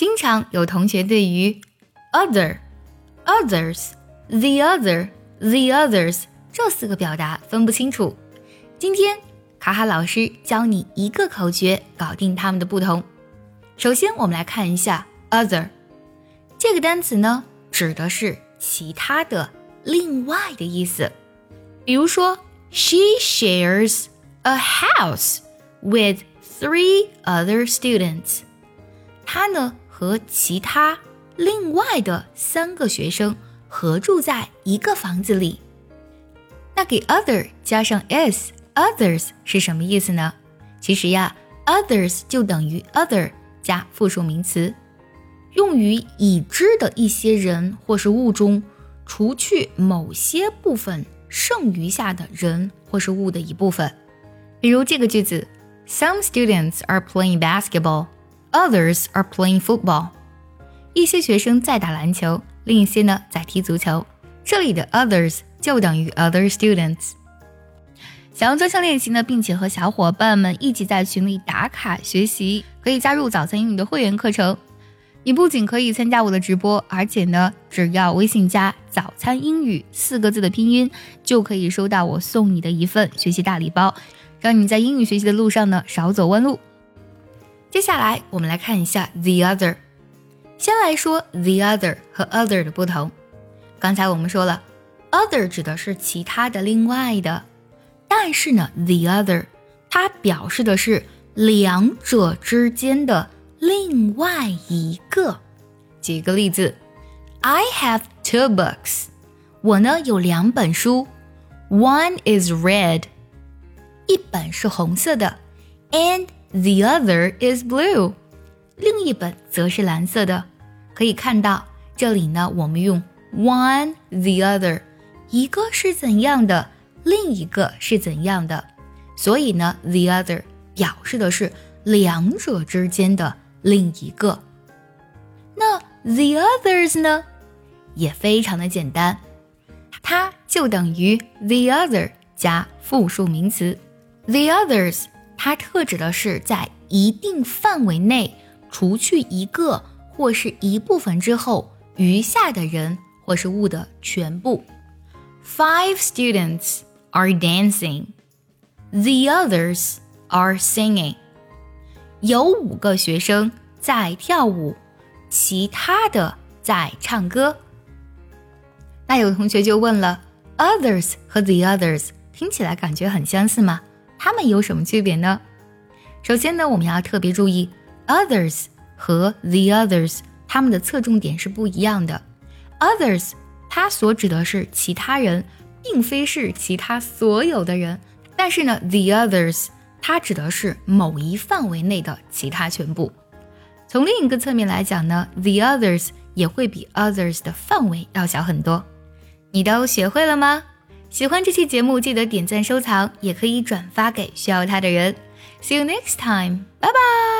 经常有同学对于 other、others、the other、the others 这四个表达分不清楚。今天卡卡老师教你一个口诀，搞定它们的不同。首先，我们来看一下 other 这个单词呢，指的是其他的、另外的意思。比如说，She shares a house with three other students。她呢和其他另外的三个学生合住在一个房子里。那给 other 加上 s，others 是什么意思呢？其实呀，others 就等于 other 加复数名词，用于已知的一些人或是物中，除去某些部分剩余下的人或是物的一部分。比如这个句子：Some students are playing basketball, others are playing football。一些学生在打篮球，另一些呢在踢足球。这里的 others。就等于 other students。想要专项练习呢，并且和小伙伴们一起在群里打卡学习，可以加入早餐英语的会员课程。你不仅可以参加我的直播，而且呢，只要微信加“早餐英语”四个字的拼音，就可以收到我送你的一份学习大礼包，让你在英语学习的路上呢少走弯路。接下来我们来看一下 the other。先来说 the other 和 other 的不同。刚才我们说了。Other 指的是其他的、另外的，但是呢，the other 它表示的是两者之间的另外一个。举个例子，I have two books，我呢有两本书，One is red，一本是红色的，and the other is blue，另一本则是蓝色的。可以看到这里呢，我们用 one the other。一个是怎样的，另一个是怎样的，所以呢，the other 表示的是两者之间的另一个。那 the others 呢，也非常的简单，它就等于 the other 加复数名词。the others 它特指的是在一定范围内，除去一个或是一部分之后，余下的人或是物的全部。Five students are dancing. The others are singing. 有五个学生在跳舞，其他的在唱歌。那有同学就问了：others 和 the others 听起来感觉很相似吗？它们有什么区别呢？首先呢，我们要特别注意，others 和 the others 它们的侧重点是不一样的。others 它所指的是其他人，并非是其他所有的人。但是呢，the others 它指的是某一范围内的其他全部。从另一个侧面来讲呢，the others 也会比 others 的范围要小很多。你都学会了吗？喜欢这期节目，记得点赞收藏，也可以转发给需要它的人。See you next time，拜拜。